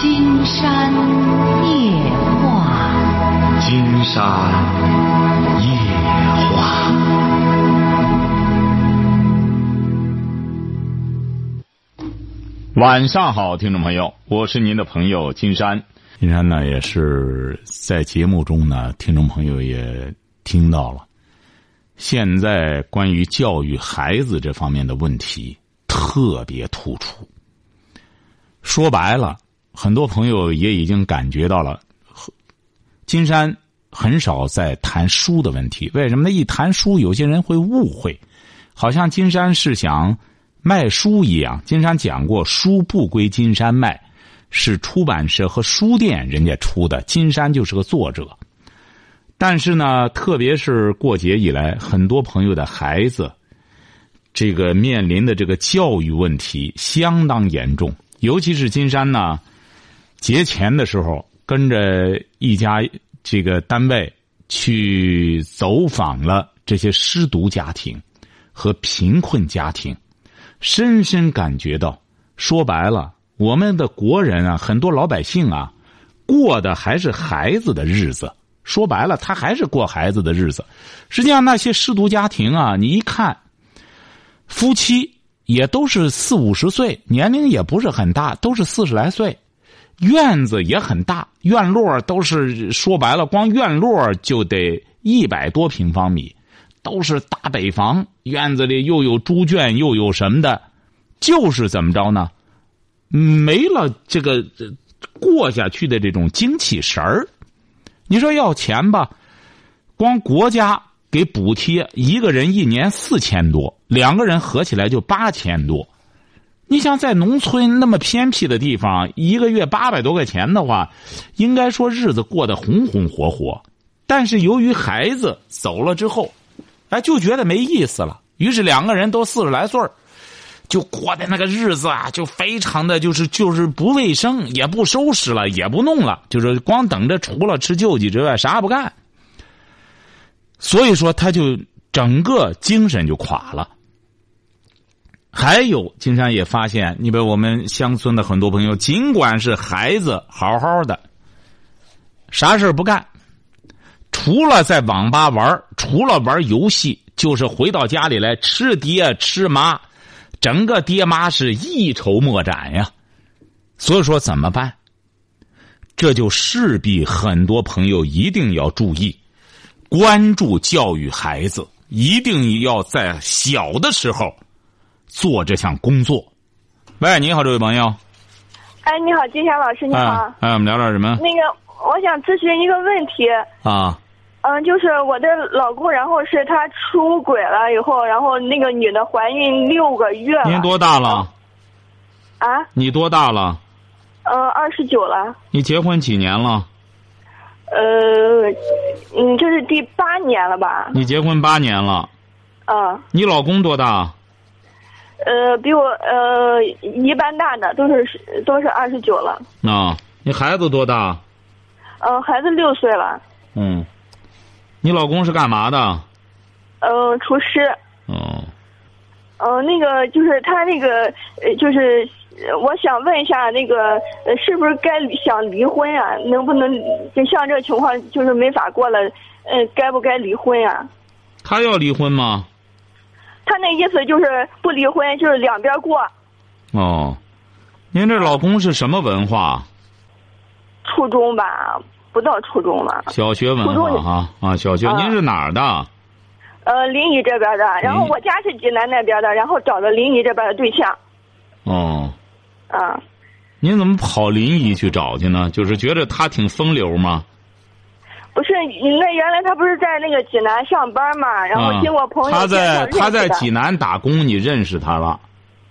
金山夜话，金山夜话。晚上好，听众朋友，我是您的朋友金山。金山呢，也是在节目中呢，听众朋友也听到了。现在关于教育孩子这方面的问题特别突出。说白了，很多朋友也已经感觉到了，金山很少在谈书的问题。为什么呢？一谈书，有些人会误会，好像金山是想卖书一样。金山讲过，书不归金山卖，是出版社和书店人家出的，金山就是个作者。但是呢，特别是过节以来，很多朋友的孩子，这个面临的这个教育问题相当严重。尤其是金山呢，节前的时候跟着一家这个单位去走访了这些失独家庭和贫困家庭，深深感觉到，说白了，我们的国人啊，很多老百姓啊，过的还是孩子的日子。说白了，他还是过孩子的日子。实际上，那些失独家庭啊，你一看，夫妻也都是四五十岁，年龄也不是很大，都是四十来岁，院子也很大，院落都是说白了，光院落就得一百多平方米，都是大北房，院子里又有猪圈，又有什么的，就是怎么着呢？没了这个过下去的这种精气神儿。你说要钱吧，光国家给补贴一个人一年四千多，两个人合起来就八千多。你想在农村那么偏僻的地方，一个月八百多块钱的话，应该说日子过得红红火火。但是由于孩子走了之后，哎，就觉得没意思了。于是两个人都四十来岁就过的那个日子啊，就非常的就是就是不卫生，也不收拾了，也不弄了，就是光等着除了吃救济之外啥也不干。所以说，他就整个精神就垮了。还有，金山也发现，你比如我们乡村的很多朋友，尽管是孩子好好的，啥事不干，除了在网吧玩，除了玩游戏，就是回到家里来吃爹吃妈。整个爹妈是一筹莫展呀，所以说怎么办？这就势必很多朋友一定要注意，关注教育孩子，一定要在小的时候做这项工作。喂，你好，这位朋友。哎，你好，金霞老师，你好。哎，我们聊点什么？那个，我想咨询一个问题。啊。嗯，就是我的老公，然后是他出轨了以后，然后那个女的怀孕六个月了。您多大了？啊？你多大了？呃，二十九了。你结婚几年了？呃，嗯，这是第八年了吧？你结婚八年了。嗯。你老公多大？呃，比我呃一般大的，都是都是二十九了。啊，你孩子多大？呃，孩子六岁了。嗯。你老公是干嘛的？呃，厨师。哦。呃，那个就是他那个，呃，就是我想问一下，那个呃，是不是该想离婚啊？能不能就像这情况，就是没法过了？呃，该不该离婚啊？他要离婚吗？他那意思就是不离婚，就是两边过。哦，您这老公是什么文化？初中吧。不到初中了，小学文化哈啊，小学。您是哪儿的？呃，临沂这边的。然后我家是济南那边的，然后找的临沂这边的对象。哦。啊。您怎么跑临沂去找去呢？就是觉得他挺风流吗？不是，那原来他不是在那个济南上班嘛？然后经过朋友他在他在济南打工，你认识他了？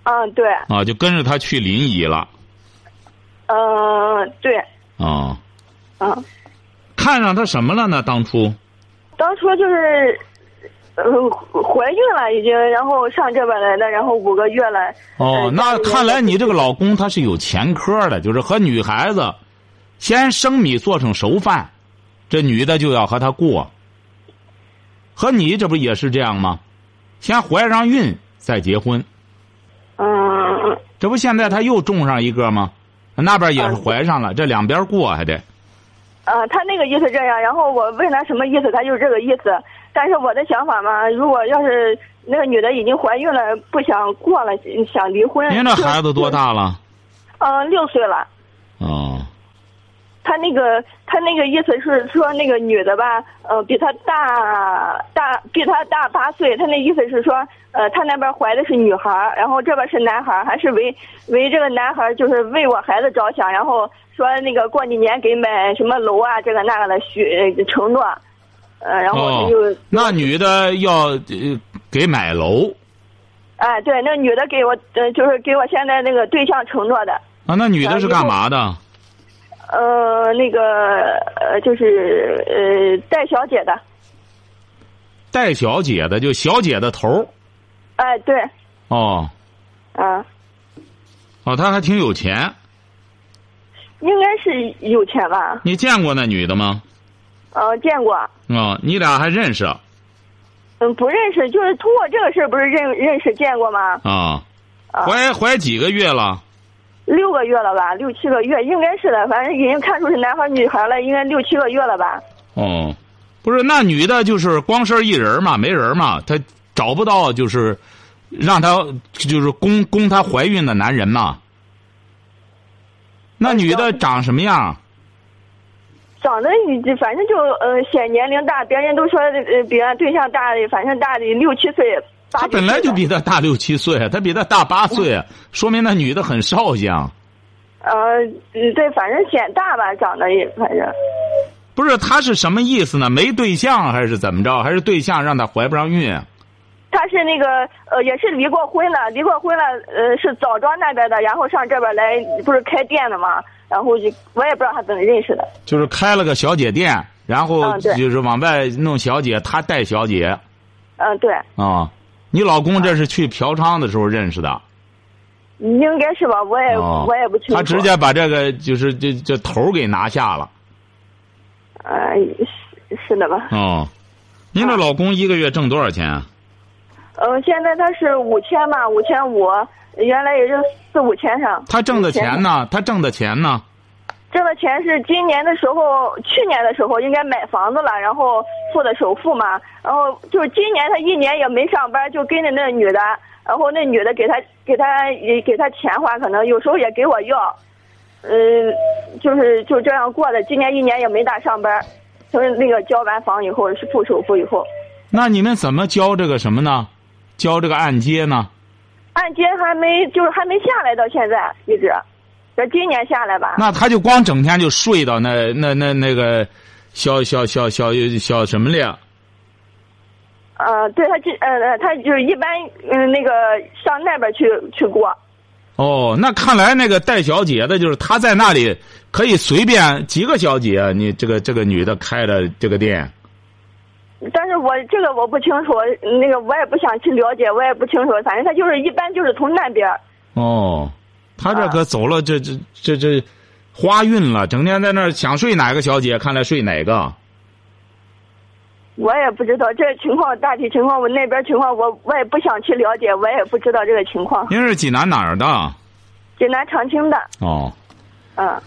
嗯，对。啊，就跟着他去临沂了。嗯，对。啊。啊，看上他什么了呢？当初，当初就是，呃，怀孕了已经，然后上这边来的，然后五个月了。哦，那看来你这个老公他是有前科的，就是和女孩子，先生米做成熟饭，这女的就要和他过。和你这不也是这样吗？先怀上孕再结婚。嗯。这不现在他又种上一个吗？那边也是怀上了，这两边过还得。呃，他那个意思这样，然后我问他什么意思，他就是这个意思。但是我的想法嘛，如果要是那个女的已经怀孕了，不想过了，想离婚。您这孩子多大了？嗯，六岁了。哦。他那个，他那个意思是说，那个女的吧，呃，比他大大，比他大八岁。他那意思是说，呃，他那边怀的是女孩，然后这边是男孩，还是为为这个男孩，就是为我孩子着想，然后说那个过几年给买什么楼啊，这个那个的许承诺，呃，然后就那女的要呃给买楼。哎，对，那女的给我，呃，就是给我现在那个对象承诺的。啊，那女的是干嘛的？呃，那个呃，就是呃，戴小姐的。戴小姐的，就小姐的头哎，对。哦。啊。哦，她还挺有钱。应该是有钱吧？你见过那女的吗？呃，见过。哦，你俩还认识？嗯，不认识，就是通过这个事儿，不是认认识见过吗？啊。怀怀几个月了？六个月了吧，六七个月应该是的，反正已经看出是男孩女孩了，应该六七个月了吧。哦，不是，那女的就是光身一人嘛，没人嘛，她找不到就是让她就是供供她怀孕的男人嘛。那女的长什么样？长得反正就呃显年龄大，别人都说呃比俺对象大，反正大的六七岁。他本来就比他大六七岁，他比他大八岁，说明那女的很少相。呃，对，反正显大吧，长得也反正。不是，他是什么意思呢？没对象还是怎么着？还是对象让他怀不上孕？他是那个呃，也是离过婚了，离过婚了，呃，是枣庄那边的，然后上这边来，不是开店的嘛？然后就我也不知道他怎么认识的。就是开了个小姐店，然后就是往外弄小姐，他带小姐。嗯，对。啊。你老公这是去嫖娼的时候认识的，应该是吧？我也我也不清楚。他直接把这个就是这这头给拿下了。呃，是是的吧？哦，您这老公一个月挣多少钱？嗯，现在他是五千嘛，五千五，原来也就四五千上。他挣的钱呢？他挣的钱呢？挣的钱是今年的时候，去年的时候应该买房子了，然后付的首付嘛。然后就是今年他一年也没上班，就跟着那女的，然后那女的给他给他也给他钱花，可能有时候也给我要，嗯，就是就这样过的。今年一年也没咋上班，就是那个交完房以后是付首付以后。那你们怎么交这个什么呢？交这个按揭呢？按揭还没就是还没下来，到现在一直。这今年下来吧，那他就光整天就睡到那那那那个小小小小小什么了？呃，对他就呃呃，他就是一般嗯那个上那边去去过。哦，那看来那个带小姐的，就是他在那里可以随便几个小姐，你这个这个女的开的这个店。但是我这个我不清楚，那个我也不想去了解，我也不清楚，反正他就是一般就是从那边。哦。他这可走了，这这这这，花运了，整天在那儿想睡哪个小姐，看来睡哪个。我也不知道这情况，大体情况我那边情况，我我也不想去了解，我也不知道这个情况。您是济南哪儿的？济南长清的。哦。嗯。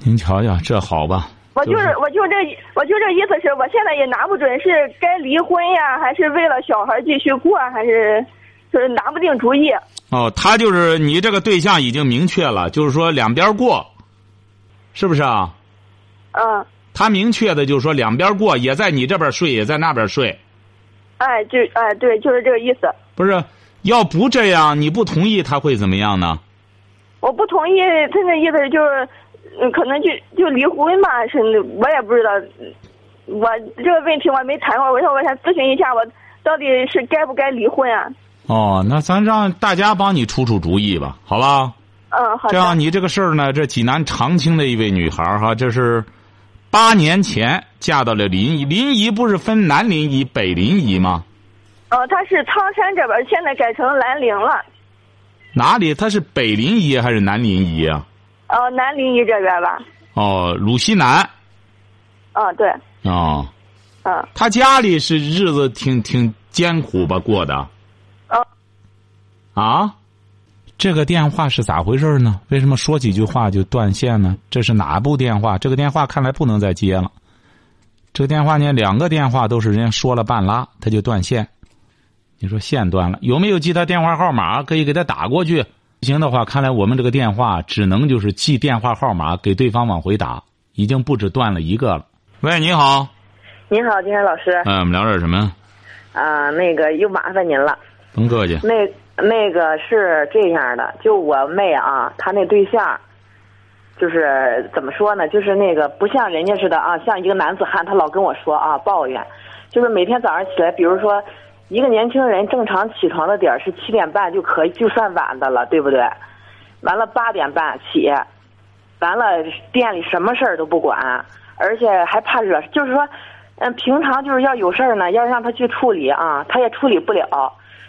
您瞧瞧，这好吧？我就是，我就这，我就这意思是，我现在也拿不准是该离婚呀，还是为了小孩继续过，还是就是拿不定主意。哦，他就是你这个对象已经明确了，就是说两边过，是不是啊？嗯。他明确的就是说两边过，也在你这边睡，也在那边睡。哎，就哎，对，就是这个意思。不是，要不这样，你不同意他会怎么样呢？我不同意，他那意思就是，嗯，可能就就离婚吧，是，我也不知道。我这个问题我没谈过，我说我想咨询一下，我到底是该不该离婚啊？哦，那咱让大家帮你出出主意吧，好吧？嗯，好。这样，你这个事儿呢，这济南长清的一位女孩哈，这是八年前嫁到了临沂，临沂不是分南临沂、北临沂吗？哦，她是苍山这边，现在改成兰陵了。哪里？她是北临沂还是南临沂啊？哦，南临沂这边吧。哦，鲁西南。嗯，对。哦。嗯。她家里是日子挺挺艰苦吧过的。哦，啊，这个电话是咋回事呢？为什么说几句话就断线呢？这是哪部电话？这个电话看来不能再接了。这个电话呢，两个电话都是人家说了半拉，他就断线。你说线断了，有没有记他电话号码？可以给他打过去。不行的话，看来我们这个电话只能就是记电话号码给对方往回打，已经不止断了一个了。喂，你好。你好，金山老师。嗯，我们聊点什么？啊，那个又麻烦您了。甭客气。那那个是这样的，就我妹啊，她那对象，就是怎么说呢？就是那个不像人家似的啊，像一个男子汉，他老跟我说啊抱怨，就是每天早上起来，比如说。一个年轻人正常起床的点儿是七点半就可以，就算晚的了，对不对？完了八点半起，完了店里什么事儿都不管，而且还怕惹，就是说，嗯，平常就是要有事儿呢，要让他去处理啊，他也处理不了；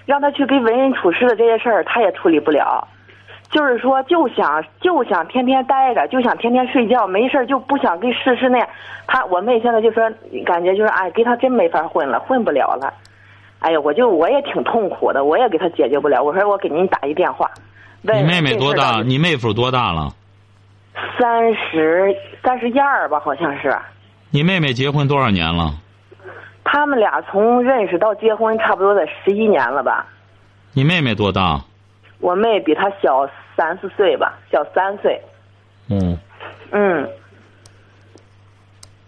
让他去跟为人处事的这些事儿，他也处理不了。就是说，就想就想天天待着，就想天天睡觉，没事就不想跟世事那样。他我妹现在就说，感觉就是哎，跟他真没法混了，混不了了。哎呀，我就我也挺痛苦的，我也给他解决不了。我说我给您打一电话。你妹妹多大？你妹夫多大了？三十三十一二吧，好像是。你妹妹结婚多少年了？他们俩从认识到结婚，差不多得十一年了吧。你妹妹多大？我妹比他小三四岁吧，小三岁。嗯。嗯。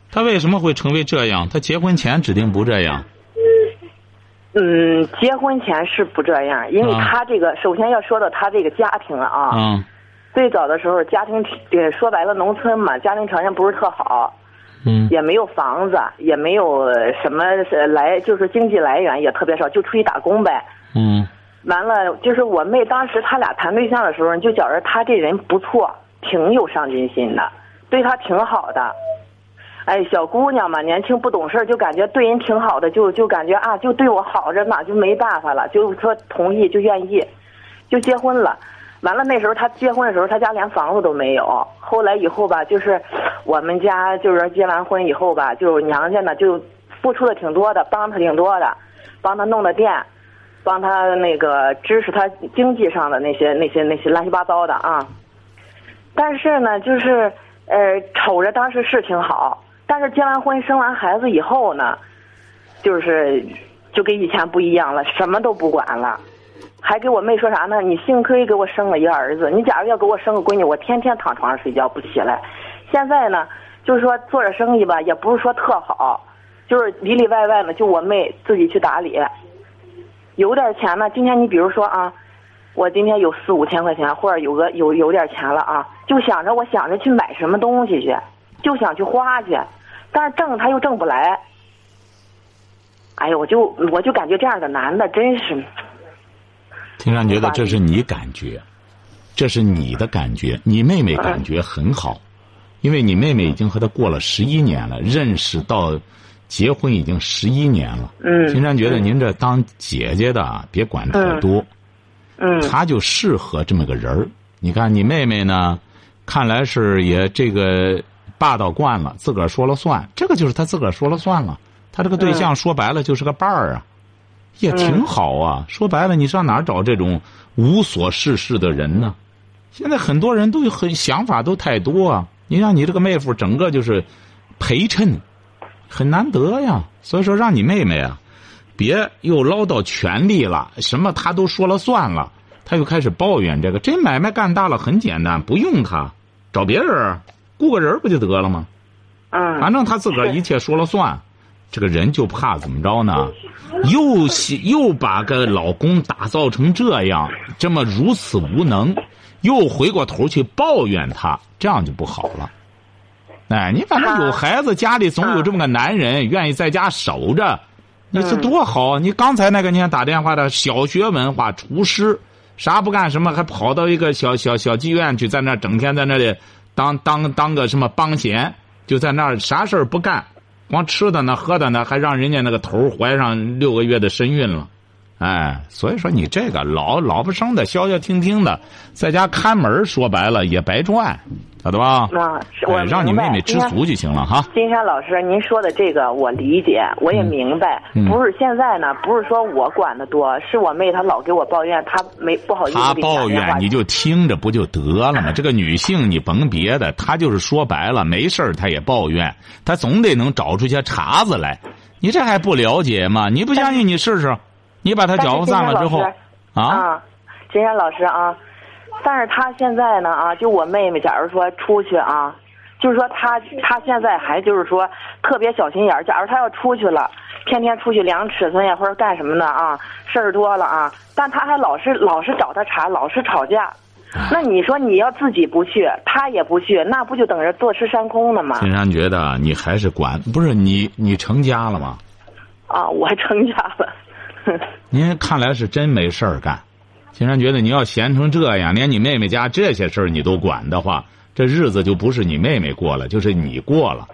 他为什么会成为这样？他结婚前指定不这样。嗯，结婚前是不这样，因为他这个首先要说到他这个家庭了啊。嗯。最早的时候，家庭说白了，农村嘛，家庭条件不是特好。嗯。也没有房子，也没有什么来，就是经济来源也特别少，就出去打工呗。嗯。完了，就是我妹当时他俩谈对象的时候，就觉着他这人不错，挺有上进心的，对他挺好的。哎，小姑娘嘛，年轻不懂事就感觉对人挺好的，就就感觉啊，就对我好着呢，就没办法了，就说同意，就愿意，就结婚了。完了那时候他结婚的时候，他家连房子都没有。后来以后吧，就是我们家就是结完婚以后吧，就娘家呢就付出的挺多的，帮他挺多的，帮他弄的店，帮他那个支持他经济上的那些那些那些乱七八糟的啊。但是呢，就是呃，瞅着当时是挺好。但是结完婚生完孩子以后呢，就是就跟以前不一样了，什么都不管了，还给我妹说啥呢？你幸亏给我生了一个儿子，你假如要给我生个闺女，我天天躺床上睡觉不起来。现在呢，就是说做着生意吧，也不是说特好，就是里里外外呢，就我妹自己去打理。有点钱呢，今天你比如说啊，我今天有四五千块钱，或者有个有有点钱了啊，就想着我想着去买什么东西去，就想去花去。但是挣他又挣不来，哎呀，我就我就感觉这样的男的真是。听上觉得这是你感觉，这是你的感觉，你妹妹感觉很好，因为你妹妹已经和他过了十一年了，认识到结婚已经十一年了。嗯。听上觉得您这当姐姐的别管太多。嗯。他就适合这么个人儿。你看你妹妹呢，看来是也这个。霸道惯了，自个儿说了算，这个就是他自个儿说了算了。他这个对象说白了就是个伴儿啊，也挺好啊。说白了，你上哪儿找这种无所事事的人呢？现在很多人都有很想法都太多啊。你让你这个妹夫，整个就是陪衬，很难得呀。所以说，让你妹妹啊，别又唠叨权利了，什么他都说了算了，他又开始抱怨这个。这买卖干大了很简单，不用他，找别人。雇个人不就得了吗？嗯，反正他自个儿一切说了算，这个人就怕怎么着呢？又又把个老公打造成这样，这么如此无能，又回过头去抱怨他，这样就不好了。哎，你反正有孩子，家里总有这么个男人愿意在家守着，你这多好！你刚才那个你看打电话的小学文化厨师，啥不干什么，还跑到一个小小小妓院去，在那整天在那里。当当当个什么帮闲，就在那儿啥事儿不干，光吃的呢喝的呢，还让人家那个头怀上六个月的身孕了，哎，所以说你这个老老不生的消消停停的，在家看门说白了也白赚。晓得吧？啊，是我哎，让你妹妹知足就行了哈。金山老师，您说的这个我理解，我也明白。嗯不是现在呢，不是说我管的多，是我妹她老给我抱怨，她没不好意思她抱怨你就听着不就得了吗？这个女性你甭别的，她就是说白了没事儿她也抱怨，她总得能找出些茬子来。你这还不了解吗？你不相信你试试，你把她搅和散了之后啊，金山老师啊，但是他现在呢啊，就我妹妹，假如说出去啊，就是说他他现在还就是说特别小心眼儿，假如他要出去了。天天出去量尺寸呀，或者干什么的啊，事儿多了啊，但他还老是老是找他茬，老是吵架。那你说你要自己不去，他也不去，那不就等着坐吃山空呢吗？金山觉得你还是管，不是你你成家了吗？啊，我成家了。您看来是真没事儿干。金山觉得你要闲成这样，连你妹妹家这些事儿你都管的话，这日子就不是你妹妹过了，就是你过了。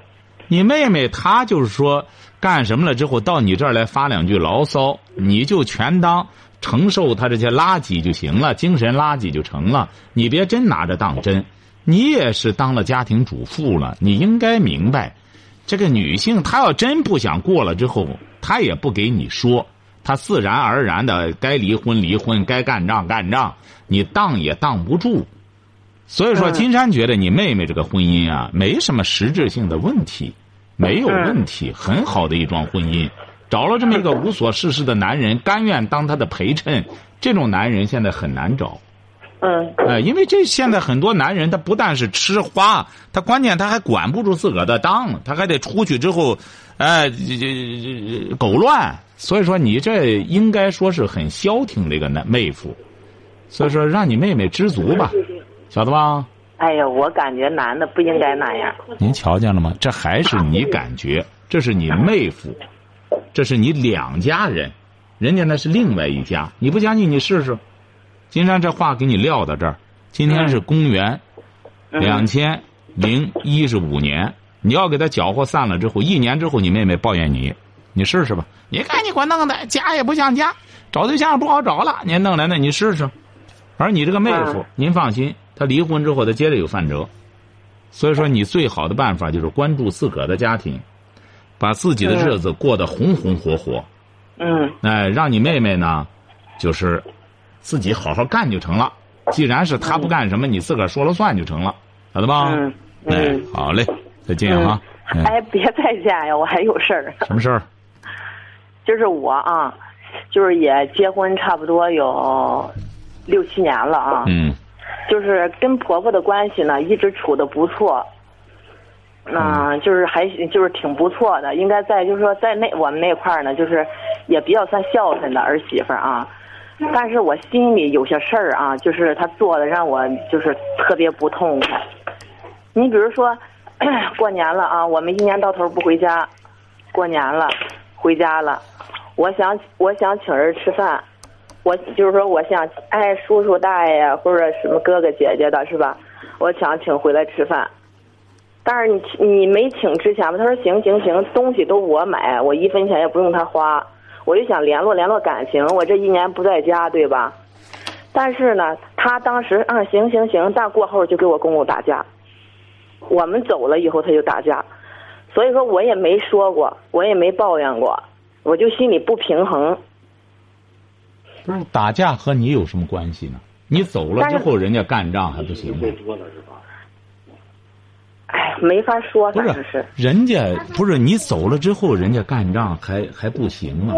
你妹妹她就是说干什么了之后，到你这儿来发两句牢骚，你就全当承受她这些垃圾就行了，精神垃圾就成了。你别真拿着当真。你也是当了家庭主妇了，你应该明白，这个女性她要真不想过了之后，她也不给你说。他自然而然的该离婚离婚，该干仗干仗，你挡也挡不住。所以说，嗯金山觉得你妹妹这个婚姻啊，没什么实质性的问题，没有问题，很好的一桩婚姻。找了这么一个无所事事的男人，甘愿当他的陪衬，这种男人现在很难找。嗯哎，因为这现在很多男人，他不但是吃花，他关键他还管不住自个儿的当，他还得出去之后，哎，这这这狗乱。所以说，你这应该说是很消停的一个男妹夫。所以说，让你妹妹知足吧，晓得吧？哎呀，我感觉男的不应该那样。您瞧见了吗？这还是你感觉，这是你妹夫，这是你两家人，人家那是另外一家。你不相信，你试试。金山这话给你撂到这儿。今天是公元两千零一十五年，你要给他搅和散了之后，一年之后你妹妹抱怨你，你试试吧。你看你给我弄的，家也不像家，找对象不好找了，你弄来那你试试。而你这个妹夫嗯，您放心，他离婚之后他接着有饭辙。所以说，你最好的办法就是关注自个儿的家庭，把自己的日子过得红红火火。嗯哎，让你妹妹呢，就是自己好好干就成了。既然是他不干什么，你自个儿说了算就成了，晓得吧？嗯哎嗯，好嘞，再见哈。哎，哎，别再见呀，我还有事儿。什么事儿？就是我啊，就是也结婚差不多有六七年了啊。嗯就是跟婆婆的关系呢，一直处的不错。那、就是还就是挺不错的，应该在就是说在那我们那块儿呢，就是也比较算孝顺的儿媳妇儿啊。但是我心里有些事儿啊，就是他做的让我就是特别不痛快。你比如说，过年了啊，我们一年到头不回家，过年了，回家了，我想我想请人吃饭，我就是说我想哎叔叔大爷或者什么哥哥姐姐的是吧？我想请回来吃饭，但是你你没请之前吧，他说行行行，东西都我买，我一分钱也不用他花，我就想联络联络感情，我这一年不在家对吧？但是呢，他当时嗯行行行，但过后就给我公公打架，我们走了以后他就打架，所以说我也没说过，我也没抱怨过，我就心里不平衡。不是打架和你有什么关系呢？你走了之后，人家干仗还不行吗？哎，没法说，不是是，人家不是你走了之后，人家干仗还还不行吗？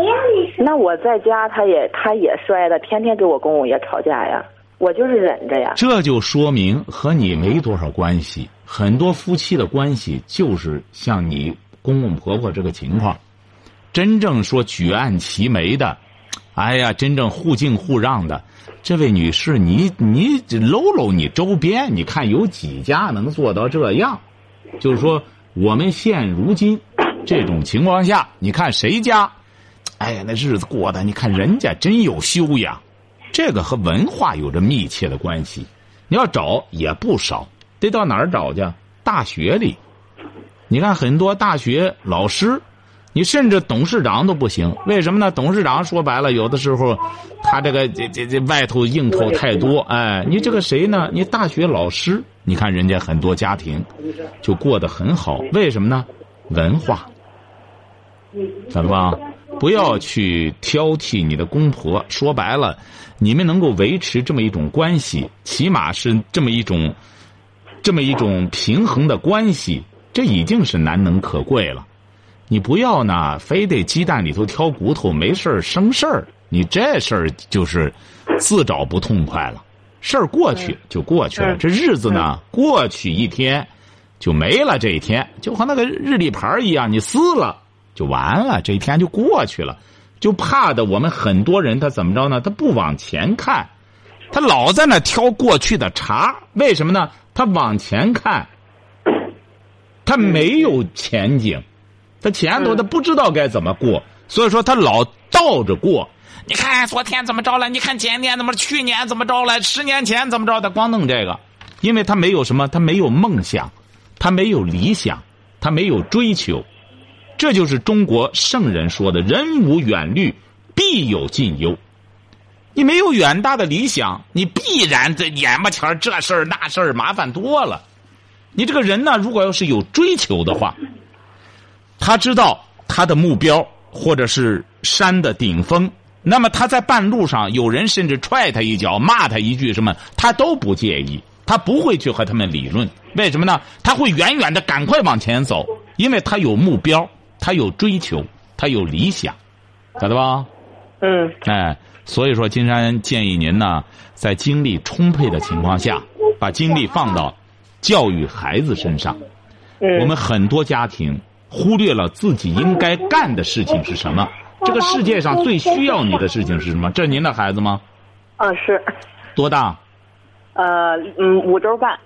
那我在家，他也他也摔的，天天跟我公公也吵架呀，我就是忍着呀。这就说明和你没多少关系。很多夫妻的关系就是像你公公婆婆这个情况，真正说举案齐眉的，哎呀，真正互敬互让的，这位女士，你你搂搂你周边，你看有几家能做到这样？就是说，我们现如今这种情况下，你看谁家，哎呀，那日子过的，你看人家真有修养。这个和文化有着密切的关系。你要找也不少，得到哪儿找去？大学里，你看很多大学老师，你甚至董事长都不行。为什么呢？董事长说白了，有的时候他这个这这这外头应酬太多。哎，你这个谁呢？你大学老师，你看人家很多家庭就过得很好，为什么呢？文化，晓得吧？不要去挑剔你的公婆。说白了，你们能够维持这么一种关系，起码是这么一种这么一种平衡的关系，这已经是难能可贵了。你不要呢，非得鸡蛋里头挑骨头，没事儿生事儿。你这事儿就是自找不痛快了。事儿过去就过去了，这日子呢，过去一天就没了。这一天就和那个日历牌一样，你撕了就完了，这一天就过去了。就怕的我们很多人他怎么着呢？他不往前看，他老在那挑过去的茬。为什么呢？他往前看，他没有前景。他前头他不知道该怎么过，所以说他老倒着过。你看昨天怎么着了？你看前年怎么？去年怎么着了？十年前怎么着？他光弄这个，因为他没有什么，他没有梦想，他没有理想，他没有追求。这就是中国圣人说的“人无远虑，必有近忧”。你没有远大的理想，你必然这眼巴前这事儿那事儿麻烦多了。你这个人呢，如果要是有追求的话。他知道他的目标，或者是山的顶峰，那么他在半路上有人甚至踹他一脚、骂他一句什么，他都不介意，他不会去和他们理论。为什么呢？他会远远的赶快往前走，因为他有目标，他有追求，他有理想，晓得吧？嗯。哎，所以说，金山建议您呢，在精力充沛的情况下，把精力放到教育孩子身上。嗯。我们很多家庭。忽略了自己应该干的事情是什么？这个世界上最需要你的事情是什么？这是您的孩子吗？嗯，是。多大？呃，嗯，五周半。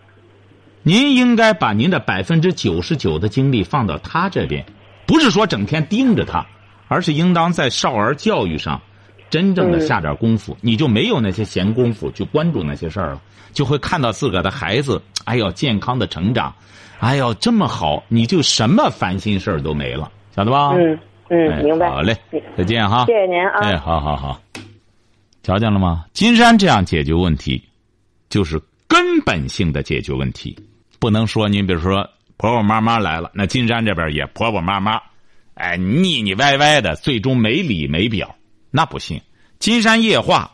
您应该把您的百分之九十九的精力放到他这边，不是说整天盯着他，而是应当在少儿教育上真正的下点功夫。你就没有那些闲工夫去关注那些事儿了，就会看到自个儿的孩子，哎呦，健康的成长。哎呦，这么好，你就什么烦心事儿都没了，晓得吧？嗯嗯，明白。好嘞，再见哈。谢谢您啊。哎，好好好，瞧见了吗？金山这样解决问题，就是根本性的解决问题。不能说您比如说婆婆妈妈来了，那金山这边也婆婆妈妈，哎，腻腻歪歪的，最终没理没表，那不行。金山夜话，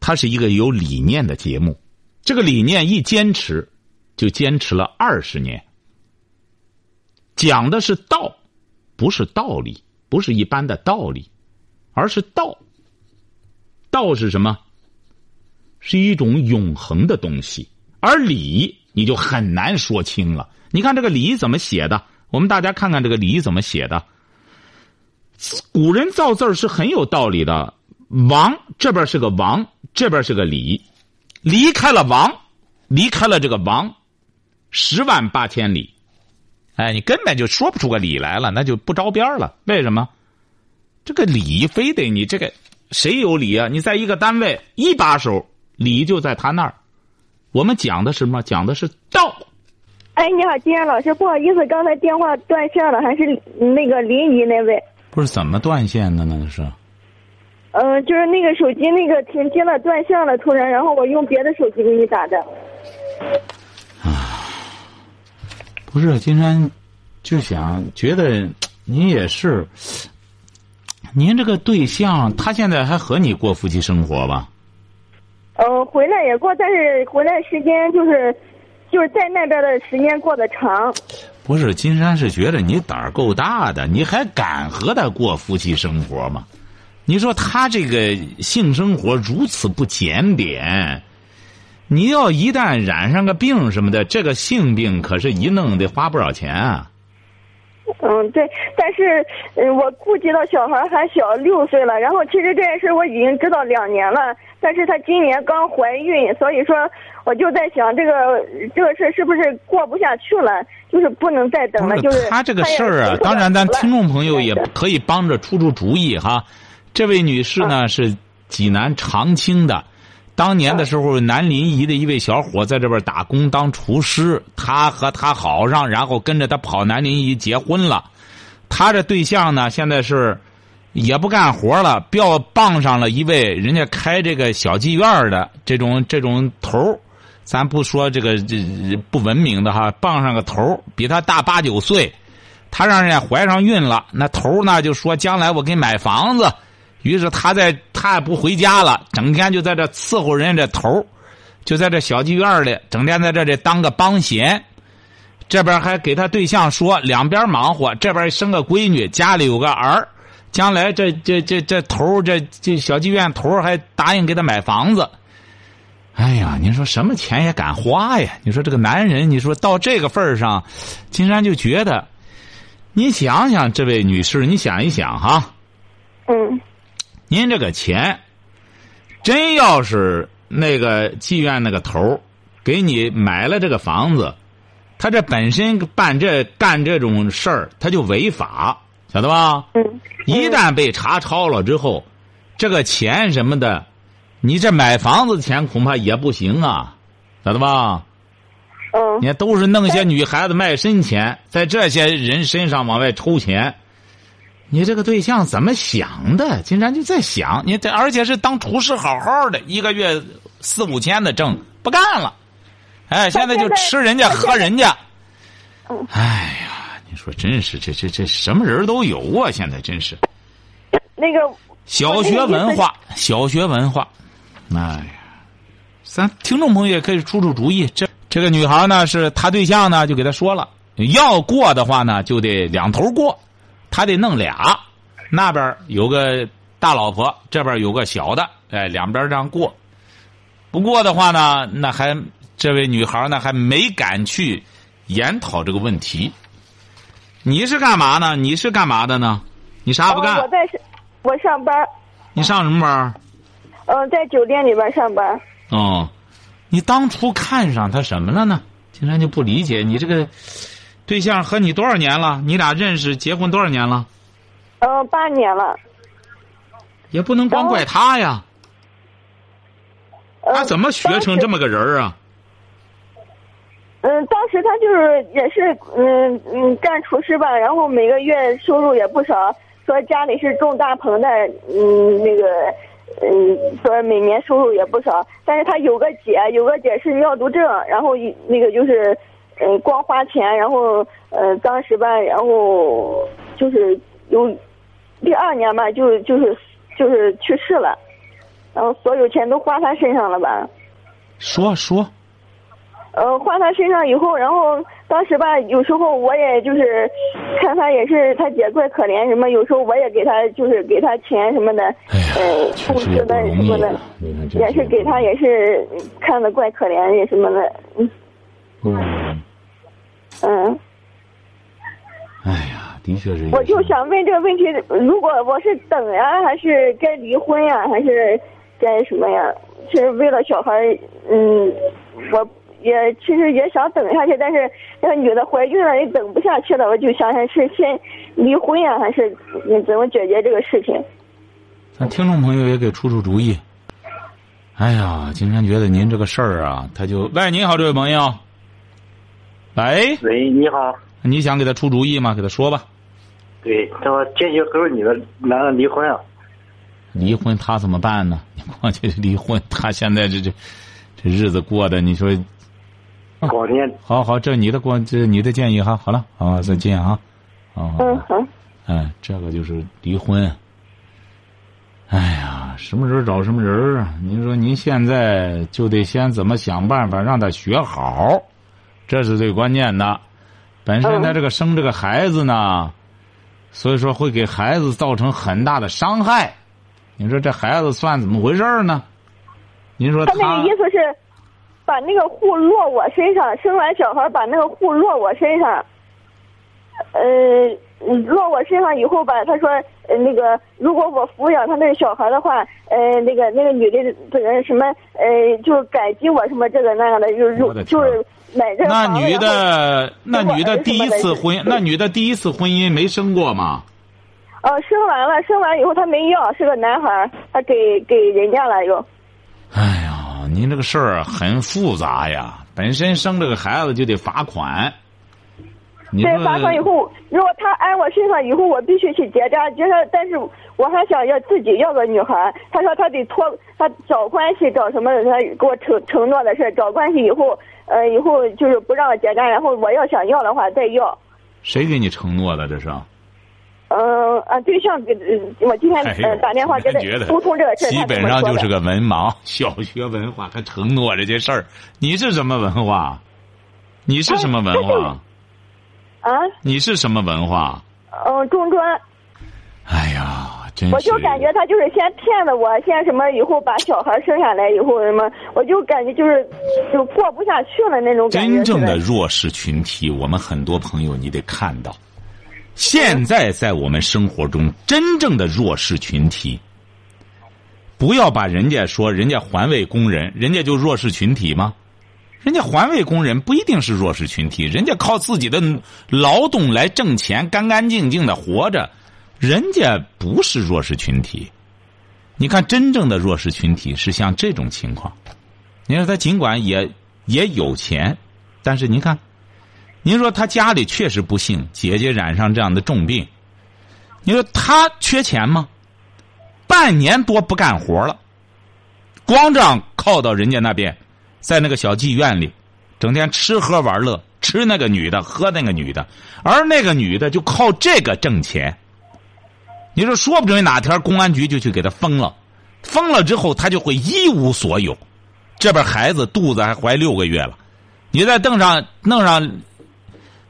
它是一个有理念的节目，这个理念一坚持。就坚持了二十年，讲的是道，不是道理，不是一般的道理，而是道。道是什么？是一种永恒的东西，而理你就很难说清了。你看这个理怎么写的？我们大家看看这个理怎么写的。古人造字是很有道理的。王这边是个王，这边是个李，离开了王，离开了这个王。十万八千里，哎，你根本就说不出个理来了，那就不着边了。为什么？这个理非得你这个谁有理啊？你在一个单位一把手，理就在他那儿。我们讲的是什么？讲的是道。哎，你好，金燕老师，不好意思，刚才电话断线了，还是那个临沂那位。不是怎么断线的呢？是。嗯，就是那个手机那个停机了，断线了，突然，然后我用别的手机给你打的。不是金山，就想觉得您也是，您这个对象他现在还和你过夫妻生活吧？呃，回来也过，但是回来时间就是就是在那边的时间过得长。不是金山是觉得你胆儿够大的，你还敢和他过夫妻生活吗？你说他这个性生活如此不检点。你要一旦染上个病什么的，这个性病可是一弄得花不少钱啊。嗯，对，但是嗯，我顾及到小孩还小六岁了，然后其实这件事我已经知道两年了，但是她今年刚怀孕，所以说我就在想这个这个事是不是过不下去了，就是不能再等了。就是他这个事儿啊，当然咱听众朋友也可以帮着出出主意哈。这位女士呢是济南长清的。当年的时候，南临沂的一位小伙在这边打工当厨师，他和他好上，然后跟着他跑南临沂结婚了。他这对象呢，现在是也不干活了，标傍上了一位人家开这个小妓院的这种这种头咱不说这个这不文明的哈，傍上个头比他大八九岁，他让人家怀上孕了，那头呢就说将来我给你买房子，于是他在他也不回家了，整天就在这伺候人家这头就在这小妓院里，整天在这里当个帮闲。这边还给他对象说，两边忙活，这边生个闺女，家里有个儿，将来这这这这头这这小妓院头还答应给他买房子。哎呀，你说什么钱也敢花呀？你说这个男人，你说到这个份儿上，金山就觉得，你想想，这位女士，你想一想哈，嗯您这个钱，真要是那个妓院那个头儿给你买了这个房子，他这本身办这干这种事儿，他就违法，晓得吧？嗯，一旦被查抄了之后，这个钱什么的，你这买房子的钱恐怕也不行啊，晓得吧？嗯你看，都是弄些女孩子卖身钱，在这些人身上往外抽钱。你这个对象怎么想的？金山就在想，你这而且是当厨师好好的，一个月四五千的挣，不干了。哎，现在就吃人家喝人家。嗯哎呀，你说真是这这这什么人都有啊！现在真是那个小学文化，小学文化。哎呀，咱听众朋友也可以出出主意。这这个女孩呢，是她对象呢，就给她说了，要过的话呢，就得两头过，他得弄俩，那边有个大老婆，这边有个小的，哎，两边这样过。不过的话呢，那还这位女孩呢还没敢去研讨这个问题。你是干嘛呢？你是干嘛的呢？你啥不干？呃我在我上班，你上什么班？嗯、在酒店里边上班。哦，你当初看上他什么了呢？竟然就不理解你这个对象和你多少年了？你俩认识结婚多少年了？嗯、八年了。也不能光怪他呀，嗯、他怎么学成这么个人儿啊？嗯，当时他就是也是嗯嗯干厨师吧，然后每个月收入也不少，说家里是种大棚的，嗯那个嗯说每年收入也不少，但是他有个姐，有个姐是尿毒症，然后一那个就是嗯光花钱，然后呃当时吧，然后就是有第二年吧，就就是就是去世了，然后所有钱都花他身上了吧。说说，呃，花他身上以后，然后当时吧，有时候我也就是看他也是他姐怪可怜什么，有时候我也给他就是给他钱什么的，呃，确实物资的什么的也是给他也是看的怪可怜也什么的，嗯嗯，嗯，哎呀，的确是。我就想问这个问题，如果我是等呀，还是该离婚呀，还是该什么呀？是为了小孩，嗯，我也其实也想等下去，但是那个女的怀孕了，也等不下去了，我就想想是先离婚呀，还是嗯怎么解决这个事情？咱听众朋友也给出出主意。哎呀，金山觉得您这个事儿啊，他就喂，你好，这位朋友。喂，喂，你好，你想给他出主意吗？给他说吧。对，他说这些和你的男的离婚啊，离婚他怎么办呢？你况且离婚，他现在这这这日子过的，你说好好，这你的过，这是你的建议哈。好了，好，再见啊。嗯，好，好，哎，这个就是离婚。哎呀，什么人找什么人啊？您说您现在就得先怎么想办法让他学好，这是最关键的。本身他这个生这个孩子呢，所以说会给孩子造成很大的伤害。你说这孩子算怎么回事呢？您说他那个意思是把那个户落我身上，生完小孩把那个户落我身上，呃，落我身上以后吧，他说，呃，那个如果我抚养他那个小孩的话，呃，那个那个女的这个什么，呃，就是感激我什么这个那样的，就我的天就就是买这个那女的，那女的第一次婚，那女的第一次婚姻没生过吗？呃，生完了，生完以后他没要，是个男孩儿，他给给人家了又。哎呀，您这个事儿很复杂呀。本身生这个孩子就得罚款，对，你说发生以后，如果他挨我身上以后，我必须去结扎。结扎，但是我还想要自己要个女孩。他说他得托他找关系，找什么？他给我承承诺的事找关系以后，呃，以后就是不让我结扎，然后我要想要的话再要。谁给你承诺的？这是？嗯啊，对象给，呃我今天哎呃打电话给他沟通这个事儿，基本上就是？个文盲，小学文化还承诺这些事儿。你是什么文化？你是什么文化？啊，你是什么文化？嗯，中专。哎呀，真是！我就感觉他就是先骗了我，先什么以后把小孩生下来以后什么，我就感觉就是就过不下去了那种感觉。真正的弱势群体，我们很多朋友你得看到，现在在我们生活中，真正的弱势群体，不要把人家说人家环卫工人，人家就弱势群体吗？人家环卫工人不一定是弱势群体，人家靠自己的劳动来挣钱，干干净净的活着，人家不是弱势群体。你看，真正的弱势群体是像这种情况。你说他尽管也也有钱，但是您看，您说他家里确实不幸，姐姐染上这样的重病，你说他缺钱吗？半年多不干活了，光这样靠到人家那边，在那个小妓院里，整天吃喝玩乐，吃那个女的，喝那个女的，而那个女的就靠这个挣钱。你说说不准哪天公安局就去给他封了，封了之后他就会一无所有。这边孩子肚子还怀六个月了，你再弄上弄上，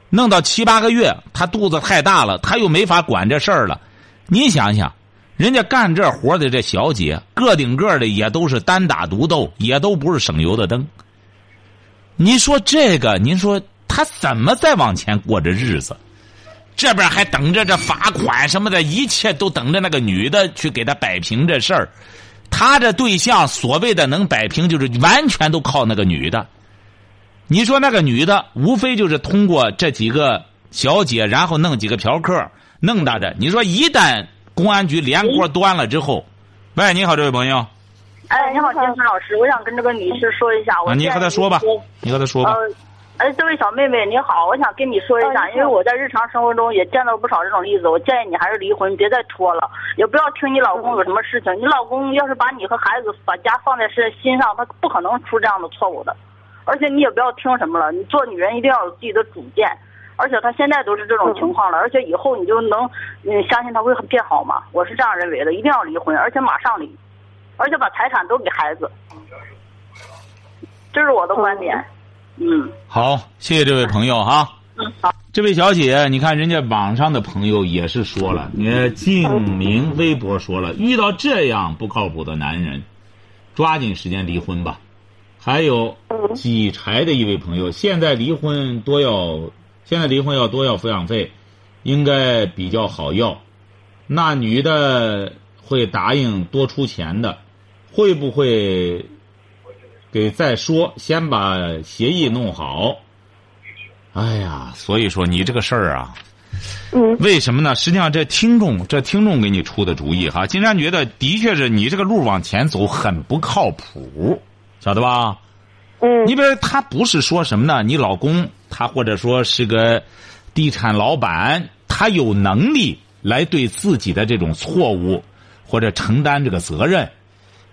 弄到七八个月，他肚子太大了，他又没法管这事儿了。你想想，人家干这活的这小姐，个顶个的也都是单打独斗，也都不是省油的灯。你说这个，您说他怎么再往前过这日子？这边还等着这罚款什么的，一切都等着那个女的去给他摆平这事儿。他这对象所谓的能摆平，就是完全都靠那个女的。你说那个女的，无非就是通过这几个小姐，然后弄几个嫖客，弄到这。你说一旦公安局连锅端了之后，喂，你好，这位朋友，哎，你好，金山老师，我想跟这个女士说一下，我啊，你和她说吧，你和她说吧。呃，哎，这位小妹妹你好，我想跟你说一下，嗯因为我在日常生活中也见到不少这种例子，我建议你还是离婚，别再拖了，也不要听你老公有什么事情，你老公要是把你和孩子把家放在身心上，他不可能出这样的错误的，而且你也不要听什么了，你做女人一定要有自己的主见，而且他现在都是这种情况了，而且以后你就能嗯相信他会变好吗，我是这样认为的，一定要离婚，而且马上离，而且把财产都给孩子，这是我的观点。嗯好，谢谢这位朋友哈。嗯，好。这位小姐，你看人家网上的朋友也是说了，你看静明微博说了，遇到这样不靠谱的男人，抓紧时间离婚吧。还有几柴的一位朋友，现在离婚多要，现在离婚要多要抚养费，应该比较好要。那女的会答应多出钱的，会不会给再说？先把协议弄好。哎呀，所以说你这个事儿啊，嗯为什么呢？实际上，这听众这听众给你出的主意哈，金山觉得的确是你这个路往前走很不靠谱，晓得吧？嗯你比如他不是说什么呢？你老公他或者说是个地产老板，他有能力来对自己的这种错误或者承担这个责任，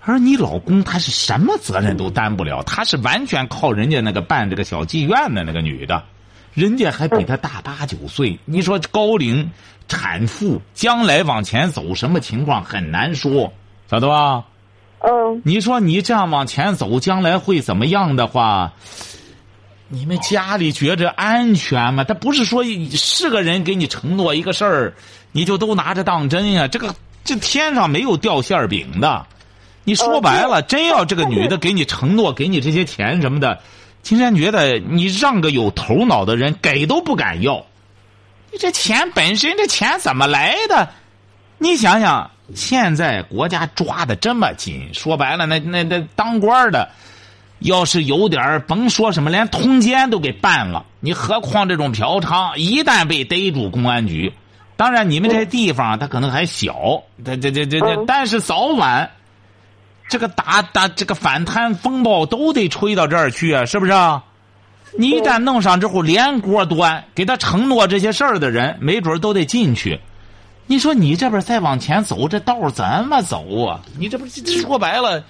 而你老公他是什么责任都担不了，他是完全靠人家那个办这个小妓院的那个女的，人家还比他大八九岁，你说高龄产妇将来往前走什么情况很难说，晓得吧？嗯。你说你这样往前走，将来会怎么样的话，你们家里觉着安全吗？他不是说是个人给你承诺一个事儿，你就都拿着当真呀？这个这天上没有掉馅儿饼的。你说白了，真要这个女的给你承诺，给你这些钱什么的，金山觉得你让个有头脑的人给都不敢要。你这钱本身，这钱怎么来的？你想想，现在国家抓的这么紧，说白了，那那那当官的，要是有点儿甭说什么，连通奸都给办了，你何况这种嫖娼，一旦被逮住公安局，当然你们这地方它可能还小，这这这这这，但是早晚，这个打打这个反贪风暴都得吹到这儿去啊，是不是啊？你一旦弄上之后，连锅端，给他承诺这些事儿的人，没准都得进去。你说你这边再往前走，这道怎么走啊？你这不是说白了，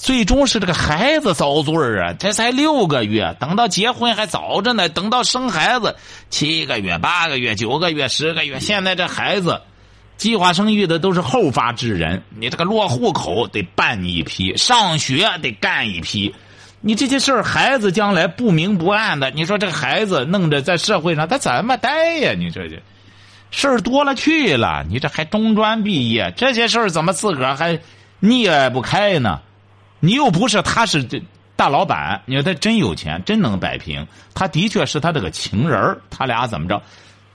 最终是这个孩子遭罪啊！这才六个月，等到结婚还早着呢，等到生孩子七个月、八个月、九个月、十个月，现在这孩子计划生育的都是后发制人。你这个落户口得办一批，上学得干一批，你这些事儿孩子将来不明不暗的，你说这孩子弄着在社会上他怎么待呀？你这这。事儿多了去了，你这还中专毕业，这些事儿怎么自个儿还捏不开呢？你又不是他是这大老板，你说他真有钱，真能摆平。他的确是他这个情人他俩怎么着？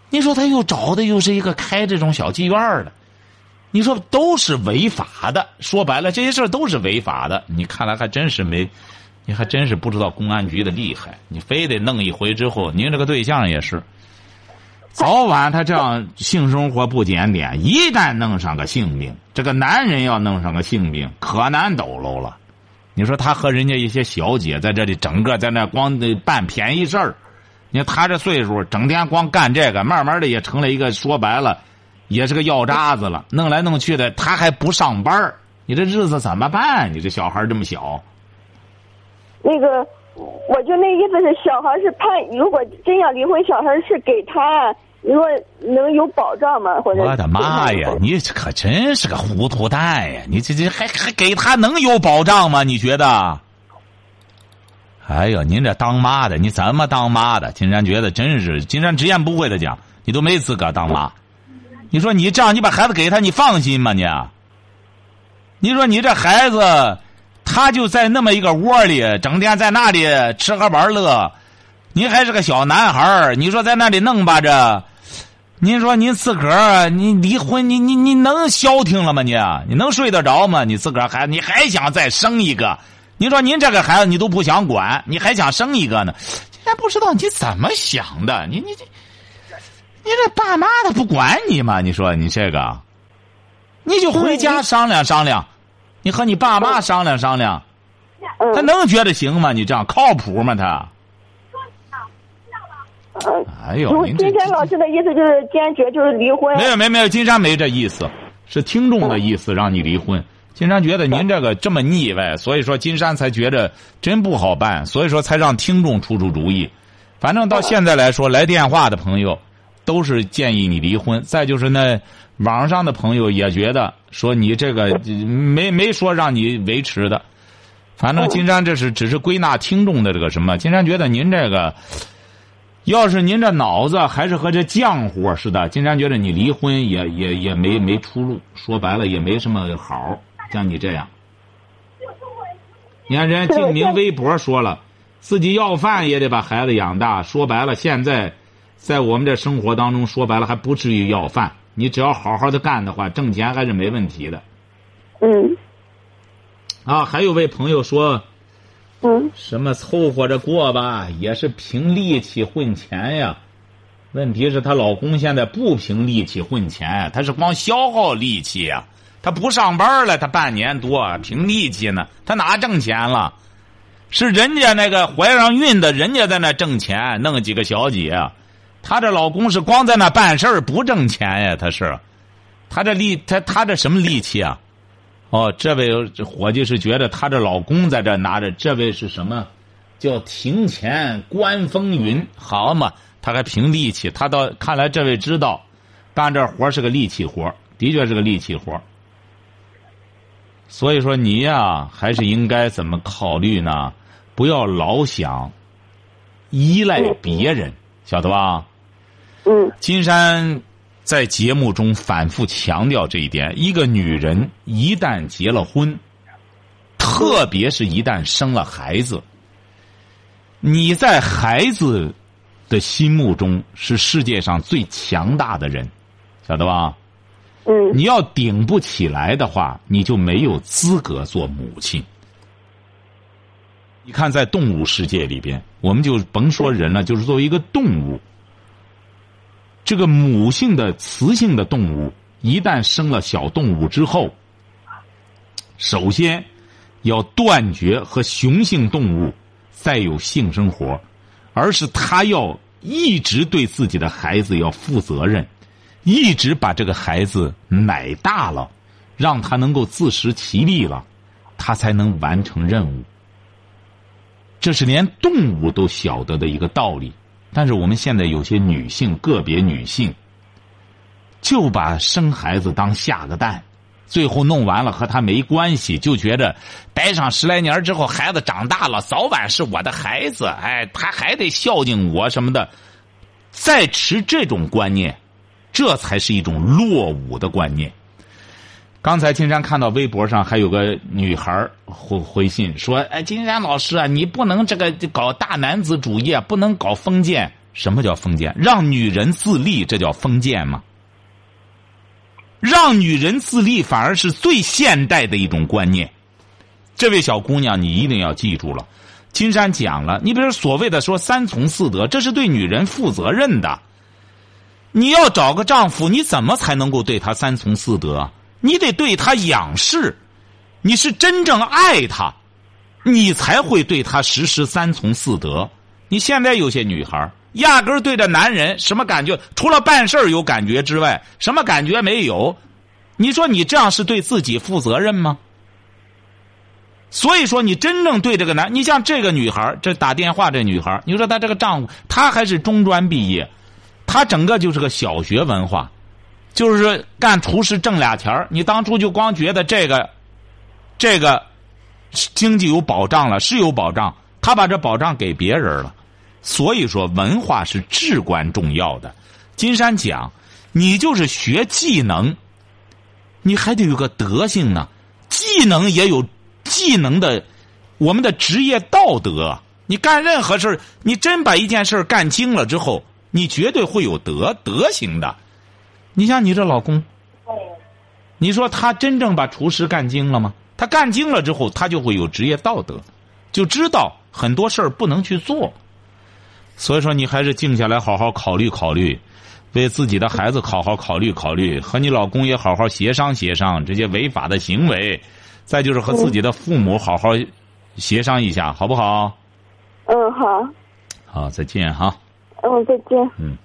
你说他又找的又是一个开这种小妓院的，你说都是违法的。说白了，这些事儿都是违法的。你看来还真是没，你还真是不知道公安局的厉害。你非得弄一回之后，您这个对象也是。早晚他这样性生活不检点，一旦弄上个性病，这个男人要弄上个性病，可难抖搂了。你说他和人家一些小姐在这里整个在那光办便宜事儿，你看他这岁数，整天光干这个，慢慢的也成了一个说白了，也是个药渣子了。弄来弄去的，他还不上班你这日子怎么办？你这小孩这么小，那个，我就那意思是，小孩是判，如果真要离婚，小孩是给他。你说能有保障吗？或者我的妈呀！你可真是个糊涂蛋呀！你这这还还给他能有保障吗？你觉得？哎呦，您这当妈的，你怎么当妈的？金山觉得真是，金山直言不讳的讲，你都没资格当妈。你说你这样，你把孩子给他，你放心吗？你？你说你这孩子，他就在那么一个窝里，整天在那里吃喝玩乐，你还是个小男孩你说在那里弄吧着。您说您自个儿，你离婚，你你你能消停了吗？你你能睡得着吗？你自个儿还你还想再生一个？你说您这个孩子你都不想管，你还想生一个呢？也不知道你怎么想的？你你这，你这爸妈他不管你吗？你说你这个，你就回家商量商量，你和你爸妈商量商量，他能觉得行吗？你这样靠谱吗？他？哎呦，金山老师的意思就是坚决就是离婚。没有没有没有，金山没这意思，是听众的意思让你离婚。金山觉得您这个这么腻歪，所以说金山才觉得真不好办，所以说才让听众出出主意。反正到现在来说，来电话的朋友都是建议你离婚。再就是那网上的朋友也觉得说你这个没没说让你维持的。反正金山这是只是归纳听众的这个什么。金山觉得您这个。要是您这脑子还是和这浆糊似的，金山觉得你离婚也也也没没出路。说白了也没什么好，像你这样。你看人家静明微博说了，自己要饭也得把孩子养大。说白了，现在在我们这生活当中，说白了还不至于要饭。你只要好好的干的话，挣钱还是没问题的。嗯。啊，还有位朋友说。嗯，什么凑合着过吧，也是凭力气混钱呀。问题是她老公现在不凭力气混钱，他是光消耗力气呀。他不上班了，他半年多凭力气呢，他哪挣钱了？是人家那个怀上孕的，人家在那挣钱，弄几个小姐。她这老公是光在那办事儿不挣钱呀，他是，他这力，他他这什么力气啊？哦，这位伙计是觉得他这老公在这拿着，这位是什么？叫庭前观风云，好嘛？他还凭力气，他倒看来这位知道，干这活是个力气活，的确是个力气活。所以说你呀，还是应该怎么考虑呢？不要老想依赖别人，晓得吧？嗯。金山。在节目中反复强调这一点：一个女人一旦结了婚，特别是一旦生了孩子，你在孩子的心目中是世界上最强大的人，晓得吧？嗯。你要顶不起来的话，你就没有资格做母亲。你看，在动物世界里边，我们就甭说人了，就是作为一个动物。这个母性的雌性的动物，一旦生了小动物之后，首先要断绝和雄性动物再有性生活，而是他要一直对自己的孩子要负责任，一直把这个孩子奶大了，让他能够自食其力了，他才能完成任务。这是连动物都晓得的一个道理，但是我们现在有些女性，个别女性，就把生孩子当下个蛋，最后弄完了和他没关系，就觉着待上十来年之后，孩子长大了，早晚是我的孩子，哎，他还得孝敬我什么的，再持这种观念，这才是一种落伍的观念。刚才金山看到微博上还有个女孩回回信说：“哎，金山老师啊，你不能这个搞大男子主义，不能搞封建。什么叫封建？让女人自立，这叫封建吗？让女人自立反而是最现代的一种观念。这位小姑娘，你一定要记住了，金山讲了，你比如所谓的说三从四德，这是对女人负责任的。你要找个丈夫，你怎么才能够对他三从四德？”你得对他仰视，你是真正爱他，你才会对他实施三从四德。你现在有些女孩压根儿对着男人什么感觉？除了办事儿有感觉之外，什么感觉没有？你说你这样是对自己负责任吗？所以说，你真正对这个男，你像这个女孩这打电话这女孩你说她这个丈夫，她还是中专毕业，她整个就是个小学文化。就是干厨师挣俩钱你当初就光觉得这个，这个经济有保障了，是有保障，他把这保障给别人了，所以说文化是至关重要的。金山讲，你就是学技能，你还得有个德性呢，技能也有技能的，我们的职业道德。你干任何事你真把一件事干精了之后，你绝对会有德德行的。你像你这老公，你说他真正把厨师干精了吗？他干精了之后，他就会有职业道德，就知道很多事儿不能去做。所以说，你还是静下来，好好考虑考虑，为自己的孩子好好考虑考虑，和你老公也好好协商协商这些违法的行为，再就是和自己的父母好好协商一下，好不好？嗯，好。好，再见哈。嗯，再见。嗯。